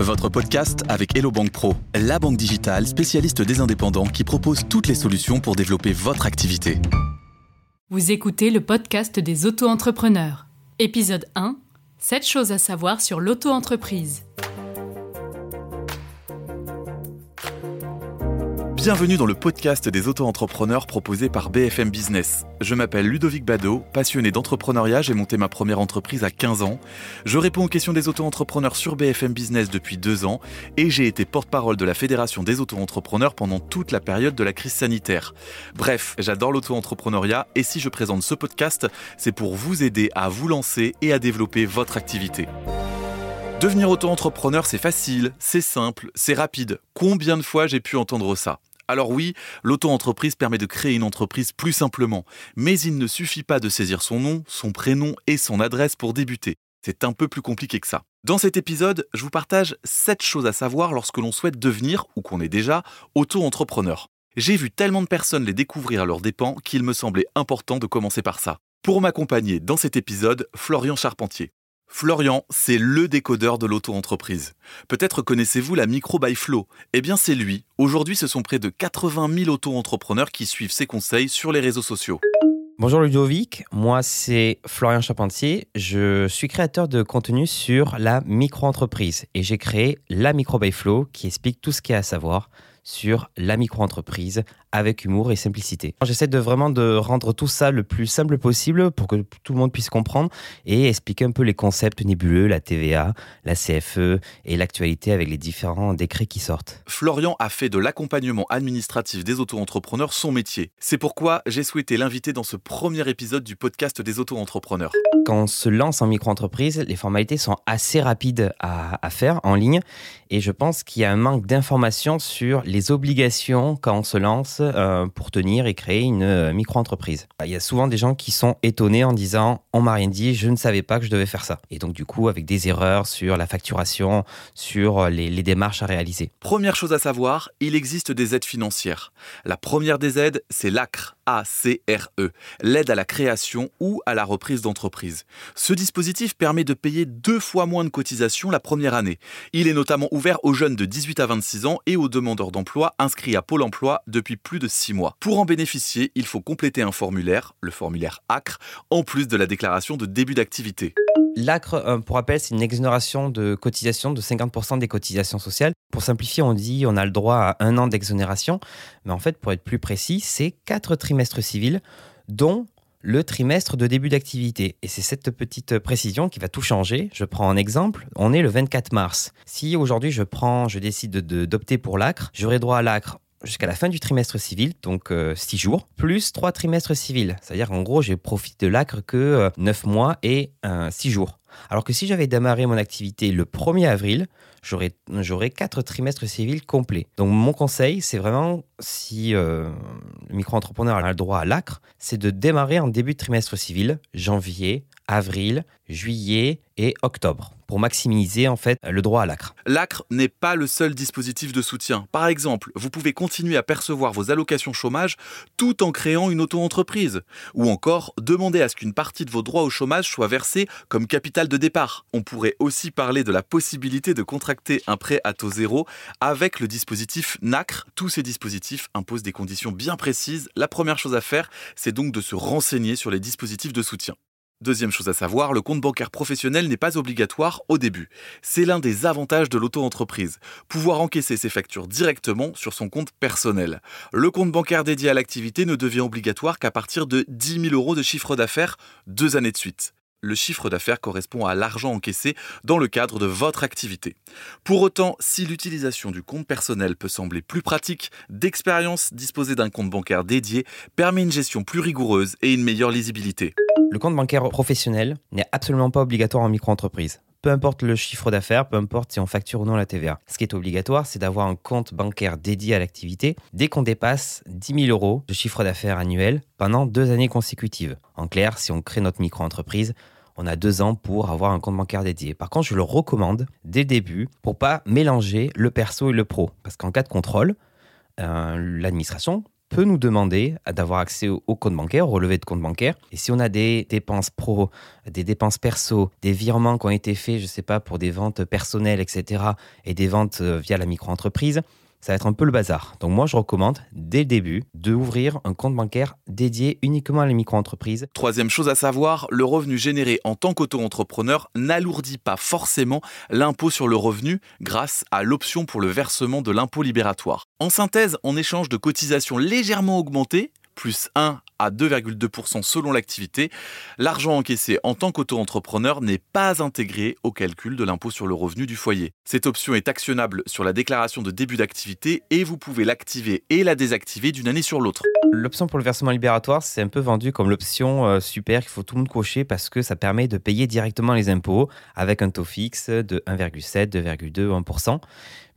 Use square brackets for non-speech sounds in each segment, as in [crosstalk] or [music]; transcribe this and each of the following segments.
Votre podcast avec Hello Bank Pro, la banque digitale spécialiste des indépendants qui propose toutes les solutions pour développer votre activité. Vous écoutez le podcast des auto-entrepreneurs. Épisode 1 7 choses à savoir sur l'auto-entreprise. Bienvenue dans le podcast des auto-entrepreneurs proposé par BFM Business. Je m'appelle Ludovic Bado, passionné d'entrepreneuriat, j'ai monté ma première entreprise à 15 ans. Je réponds aux questions des auto-entrepreneurs sur BFM Business depuis deux ans et j'ai été porte-parole de la Fédération des auto-entrepreneurs pendant toute la période de la crise sanitaire. Bref, j'adore l'auto-entrepreneuriat et si je présente ce podcast, c'est pour vous aider à vous lancer et à développer votre activité. Devenir auto-entrepreneur, c'est facile, c'est simple, c'est rapide. Combien de fois j'ai pu entendre ça? Alors oui, l'auto-entreprise permet de créer une entreprise plus simplement, mais il ne suffit pas de saisir son nom, son prénom et son adresse pour débuter. C'est un peu plus compliqué que ça. Dans cet épisode, je vous partage 7 choses à savoir lorsque l'on souhaite devenir, ou qu'on est déjà, auto-entrepreneur. J'ai vu tellement de personnes les découvrir à leurs dépens qu'il me semblait important de commencer par ça. Pour m'accompagner dans cet épisode, Florian Charpentier. Florian, c'est le décodeur de l'auto-entreprise. Peut-être connaissez-vous la Micro by Flow. Eh bien, c'est lui. Aujourd'hui, ce sont près de 80 000 auto-entrepreneurs qui suivent ses conseils sur les réseaux sociaux. Bonjour Ludovic, moi c'est Florian Charpentier. Je suis créateur de contenu sur la micro-entreprise et j'ai créé la Micro by Flow qui explique tout ce qu'il y a à savoir sur la micro-entreprise avec humour et simplicité. J'essaie de vraiment de rendre tout ça le plus simple possible pour que tout le monde puisse comprendre et expliquer un peu les concepts nébuleux, la TVA, la CFE et l'actualité avec les différents décrets qui sortent. Florian a fait de l'accompagnement administratif des auto-entrepreneurs son métier. C'est pourquoi j'ai souhaité l'inviter dans ce premier épisode du podcast des auto-entrepreneurs. Quand on se lance en micro-entreprise, les formalités sont assez rapides à, à faire en ligne et je pense qu'il y a un manque d'informations sur les obligations quand on se lance euh, pour tenir et créer une euh, micro-entreprise. Il y a souvent des gens qui sont étonnés en disant on m'a rien dit, je ne savais pas que je devais faire ça. Et donc du coup avec des erreurs sur la facturation, sur euh, les démarches à réaliser. Première chose à savoir, il existe des aides financières. La première des aides, c'est l'ACRE, A-C-R-E, l'aide à la création ou à la reprise d'entreprise. Ce dispositif permet de payer deux fois moins de cotisations la première année. Il est notamment ouvert aux jeunes de 18 à 26 ans et aux demandeurs d'emploi inscrits à Pôle emploi depuis plus de 6 mois. Pour en bénéficier, il faut compléter un formulaire, le formulaire ACRE, en plus de la déclaration de début d'activité. L'ACRE, euh, pour rappel, c'est une exonération de cotisation de 50% des cotisations sociales. Pour simplifier, on dit on a le droit à un an d'exonération, mais en fait, pour être plus précis, c'est quatre trimestres civils, dont le trimestre de début d'activité. Et c'est cette petite précision qui va tout changer. Je prends un exemple. On est le 24 mars. Si aujourd'hui je prends, je décide d'opter pour l'ACRE, j'aurai droit à l'ACRE jusqu'à la fin du trimestre civil, donc 6 euh, jours, plus 3 trimestres civils. C'est-à-dire qu'en gros, j'ai profité de l'ACRE que 9 euh, mois et 6 jours. Alors que si j'avais démarré mon activité le 1er avril, j'aurais 4 trimestres civils complets. Donc mon conseil, c'est vraiment, si euh, le micro-entrepreneur a le droit à l'ACRE, c'est de démarrer en début de trimestre civil, janvier, avril, juillet et octobre pour maximiser en fait le droit à l'ACRE. L'ACRE n'est pas le seul dispositif de soutien. Par exemple, vous pouvez continuer à percevoir vos allocations chômage tout en créant une auto-entreprise. Ou encore, demander à ce qu'une partie de vos droits au chômage soit versée comme capital de départ. On pourrait aussi parler de la possibilité de contracter un prêt à taux zéro avec le dispositif NACRE. Tous ces dispositifs imposent des conditions bien précises. La première chose à faire, c'est donc de se renseigner sur les dispositifs de soutien. Deuxième chose à savoir, le compte bancaire professionnel n'est pas obligatoire au début. C'est l'un des avantages de l'auto-entreprise, pouvoir encaisser ses factures directement sur son compte personnel. Le compte bancaire dédié à l'activité ne devient obligatoire qu'à partir de 10 000 euros de chiffre d'affaires deux années de suite le chiffre d'affaires correspond à l'argent encaissé dans le cadre de votre activité. Pour autant, si l'utilisation du compte personnel peut sembler plus pratique, d'expérience, disposer d'un compte bancaire dédié permet une gestion plus rigoureuse et une meilleure lisibilité. Le compte bancaire professionnel n'est absolument pas obligatoire en micro-entreprise. Peu importe le chiffre d'affaires, peu importe si on facture ou non la TVA. Ce qui est obligatoire, c'est d'avoir un compte bancaire dédié à l'activité dès qu'on dépasse 10 000 euros de chiffre d'affaires annuel pendant deux années consécutives. En clair, si on crée notre micro-entreprise, on a deux ans pour avoir un compte bancaire dédié. Par contre, je le recommande dès le début pour pas mélanger le perso et le pro. Parce qu'en cas de contrôle, euh, l'administration peut nous demander d'avoir accès au, compte bancaire, au relevé de compte bancaire. Et si on a des dépenses pro, des dépenses perso, des virements qui ont été faits, je ne sais pas, pour des ventes personnelles, etc., et des ventes euh, via la micro-entreprise, ça va être un peu le bazar. Donc moi, je recommande dès le début d'ouvrir un compte bancaire dédié uniquement à les micro-entreprises. Troisième chose à savoir, le revenu généré en tant qu'auto-entrepreneur n'alourdit pas forcément l'impôt sur le revenu grâce à l'option pour le versement de l'impôt libératoire. En synthèse, en échange de cotisations légèrement augmentées, plus 1 à 2,2% selon l'activité, l'argent encaissé en tant qu'auto-entrepreneur n'est pas intégré au calcul de l'impôt sur le revenu du foyer. Cette option est actionnable sur la déclaration de début d'activité et vous pouvez l'activer et la désactiver d'une année sur l'autre. L'option pour le versement libératoire, c'est un peu vendu comme l'option euh, super qu'il faut tout le monde cocher parce que ça permet de payer directement les impôts avec un taux fixe de 1,7, 2,2 ou 1%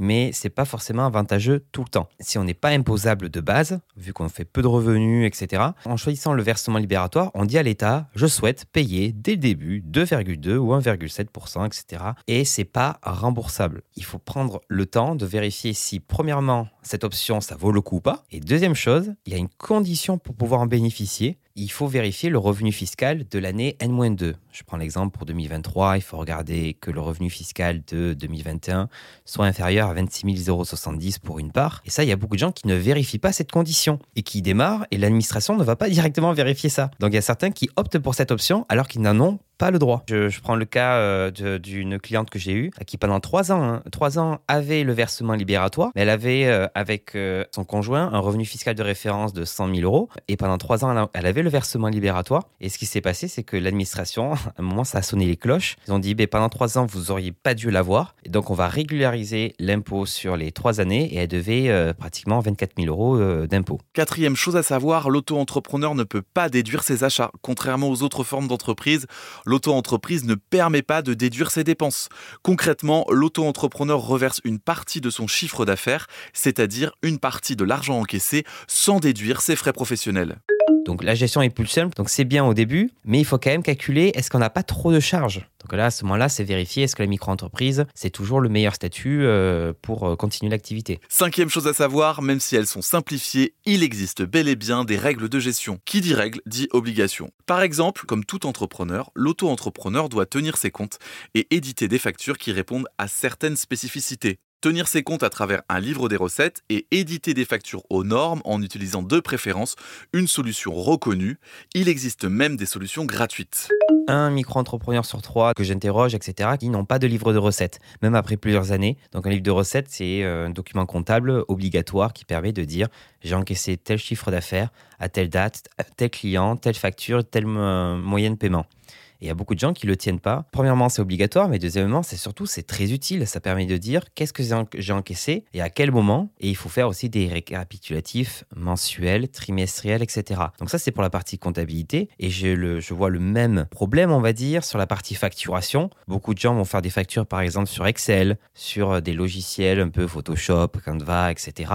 mais c'est pas forcément avantageux tout le temps. Si on n'est pas imposable de base, vu qu'on fait peu de revenus, etc., en choisissant le versement libératoire, on dit à l'État je souhaite payer dès le début 2,2 ou 1,7%, etc. Et c'est pas remboursable. Il faut prendre le temps de vérifier si, premièrement, cette option ça vaut le coup ou pas. Et deuxième chose, il y a une condition pour pouvoir en bénéficier il faut vérifier le revenu fiscal de l'année N-2. Je prends l'exemple pour 2023, il faut regarder que le revenu fiscal de 2021 soit inférieur à 26 070 pour une part. Et ça, il y a beaucoup de gens qui ne vérifient pas cette condition et qui démarrent et l'administration ne va pas [laughs] directement vérifier ça. Donc il y a certains qui optent pour cette option alors qu'ils n'en ont pas le droit. Je, prends le cas euh, d'une cliente que j'ai eue qui pendant trois ans, hein, trois ans avait le versement libératoire, mais elle avait euh, avec euh, son conjoint un revenu fiscal de référence de 100 000 euros et pendant trois ans elle avait le versement libératoire. Et ce qui s'est passé, c'est que l'administration, [laughs] à un moment, ça a sonné les cloches. Ils ont dit, ben, pendant trois ans, vous auriez pas dû l'avoir. Et donc, on va régulariser l'impôt sur les trois années et elle devait pratiquement 24 000 euros d'impôt. Quatrième chose à savoir, l'auto-entrepreneur ne peut pas déduire ses achats. Contrairement aux autres formes d'entreprise, l'auto-entreprise ne permet pas de déduire ses dépenses. Concrètement, l'auto-entrepreneur reverse une partie de son chiffre d'affaires, c'est-à-dire une partie de l'argent encaissé, sans déduire ses frais professionnels. Donc la gestion est plus simple, donc c'est bien au début, mais il faut quand même calculer est-ce qu'on n'a pas trop de charges? Donc là, à ce moment-là, c'est vérifier est-ce que la micro-entreprise, c'est toujours le meilleur statut euh, pour euh, continuer l'activité? Cinquième chose à savoir, même si elles sont simplifiées, il existe bel et bien des règles de gestion. Qui dit règle dit obligation. Par exemple, comme tout entrepreneur, l'auto-entrepreneur doit tenir ses comptes et éditer des factures qui répondent à certaines spécificités tenir ses comptes à travers un livre des recettes et éditer des factures aux normes en utilisant de préférence une solution reconnue. Il existe même des solutions gratuites. Un micro-entrepreneur sur trois que j'interroge, etc., qui n'ont pas de livre de recettes, même après plusieurs années. Donc un livre de recettes, c'est euh, un document comptable obligatoire qui permet de dire j'ai encaissé tel chiffre d'affaires à telle date, tel client, telle facture, tel euh, moyen de paiement. Et il y a beaucoup de gens qui le tiennent pas. Premièrement, c'est obligatoire, mais deuxièmement, c'est surtout c'est très utile. Ça permet de dire qu'est-ce que j'ai encaissé et à quel moment. Et il faut faire aussi des récapitulatifs mensuels, trimestriels, etc. Donc ça, c'est pour la partie comptabilité. Et je, le, je vois le même problème, on va dire, sur la partie facturation. Beaucoup de gens vont faire des factures, par exemple, sur Excel, sur euh, des logiciels un peu Photoshop, Canva, etc.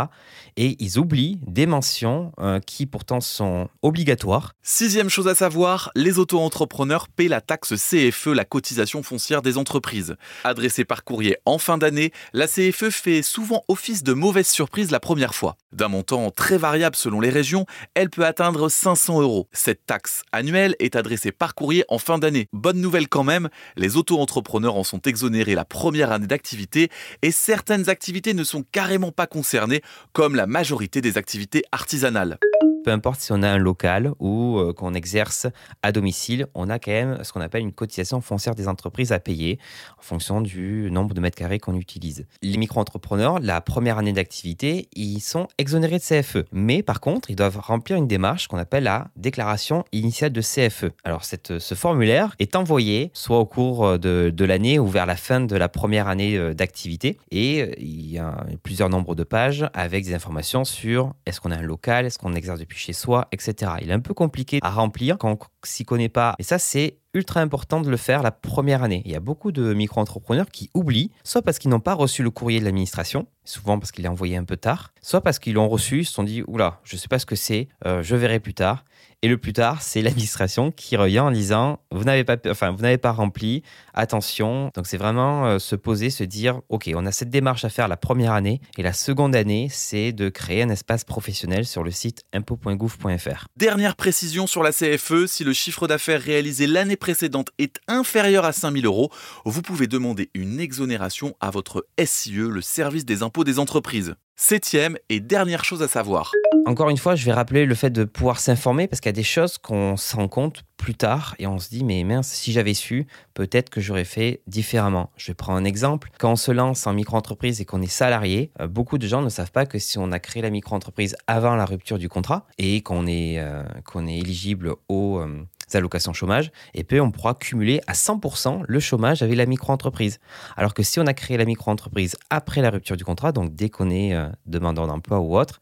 Et ils oublient des mentions euh, qui pourtant sont obligatoires. Sixième chose à savoir, les auto-entrepreneurs paient la la taxe CFE, la cotisation foncière des entreprises. Adressée par courrier en fin d'année, la CFE fait souvent office de mauvaise surprise la première fois. D'un montant très variable selon les régions, elle peut atteindre 500 euros. Cette taxe annuelle est adressée par courrier en fin d'année. Bonne nouvelle quand même, les auto-entrepreneurs en sont exonérés la première année d'activité et certaines activités ne sont carrément pas concernées, comme la majorité des activités artisanales peu importe si on a un local ou euh, qu'on exerce à domicile, on a quand même ce qu'on appelle une cotisation foncière des entreprises à payer en fonction du nombre de mètres carrés qu'on utilise. Les micro-entrepreneurs, la première année d'activité, ils sont exonérés de CFE. Mais par contre, ils doivent remplir une démarche qu'on appelle la déclaration initiale de CFE. Alors ce formulaire est envoyé soit au cours de, de l'année ou vers la fin de la première année euh, d'activité. Et euh, il y a plusieurs nombres de pages avec des informations sur est-ce qu'on a un local, est-ce qu'on exerce depuis chez soi, etc. Il est un peu compliqué à remplir quand on s'y connaît pas. Et ça, c'est ultra important de le faire la première année. Il y a beaucoup de micro-entrepreneurs qui oublient, soit parce qu'ils n'ont pas reçu le courrier de l'administration, souvent parce qu'il est envoyé un peu tard, soit parce qu'ils l'ont reçu, ils se sont dit, oula, je ne sais pas ce que c'est, euh, je verrai plus tard. Et le plus tard, c'est l'administration qui revient en disant vous n'avez pas, enfin, vous n'avez pas rempli, attention. Donc c'est vraiment euh, se poser, se dire ok, on a cette démarche à faire la première année et la seconde année, c'est de créer un espace professionnel sur le site impôt.gouv.fr. Dernière précision sur la CFE, si le chiffre d'affaires réalisé l'année précédente est inférieur à 5000 euros, vous pouvez demander une exonération à votre SIE, le service des impôts des entreprises. Septième et dernière chose à savoir. Encore une fois, je vais rappeler le fait de pouvoir s'informer parce qu'il y a des choses qu'on se rend compte plus tard et on se dit mais mince, si j'avais su, peut-être que j'aurais fait différemment. Je vais prendre un exemple. Quand on se lance en micro-entreprise et qu'on est salarié, euh, beaucoup de gens ne savent pas que si on a créé la micro-entreprise avant la rupture du contrat et qu'on est, euh, qu'on est éligible aux euh, allocations chômage, et puis on pourra cumuler à 100% le chômage avec la micro-entreprise. Alors que si on a créé la micro-entreprise après la rupture du contrat, donc dès qu'on est demandeur d'emploi ou autre,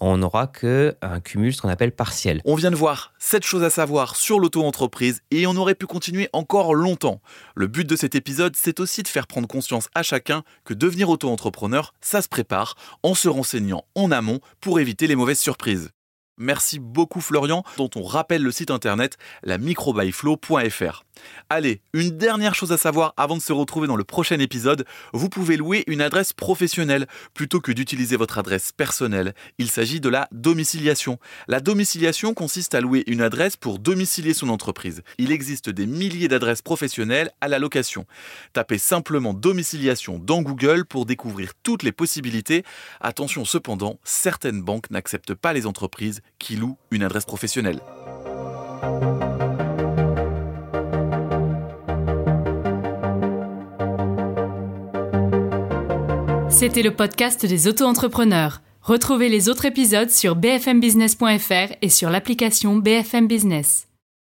on n'aura que un cumul, ce qu'on appelle partiel. On vient de voir cette chose à savoir sur l'auto-entreprise et on aurait pu continuer encore longtemps. Le but de cet épisode, c'est aussi de faire prendre conscience à chacun que devenir auto-entrepreneur, ça se prépare en se renseignant en amont pour éviter les mauvaises surprises. Merci beaucoup Florian, dont on rappelle le site internet la microbyflow.fr. Allez, une dernière chose à savoir avant de se retrouver dans le prochain épisode, vous pouvez louer une adresse professionnelle plutôt que d'utiliser votre adresse personnelle. Il s'agit de la domiciliation. La domiciliation consiste à louer une adresse pour domicilier son entreprise. Il existe des milliers d'adresses professionnelles à la location. Tapez simplement domiciliation dans Google pour découvrir toutes les possibilités. Attention cependant, certaines banques n'acceptent pas les entreprises qui loue une adresse professionnelle. C'était le podcast des auto-entrepreneurs. Retrouvez les autres épisodes sur bfmbusiness.fr et sur l'application BFM Business.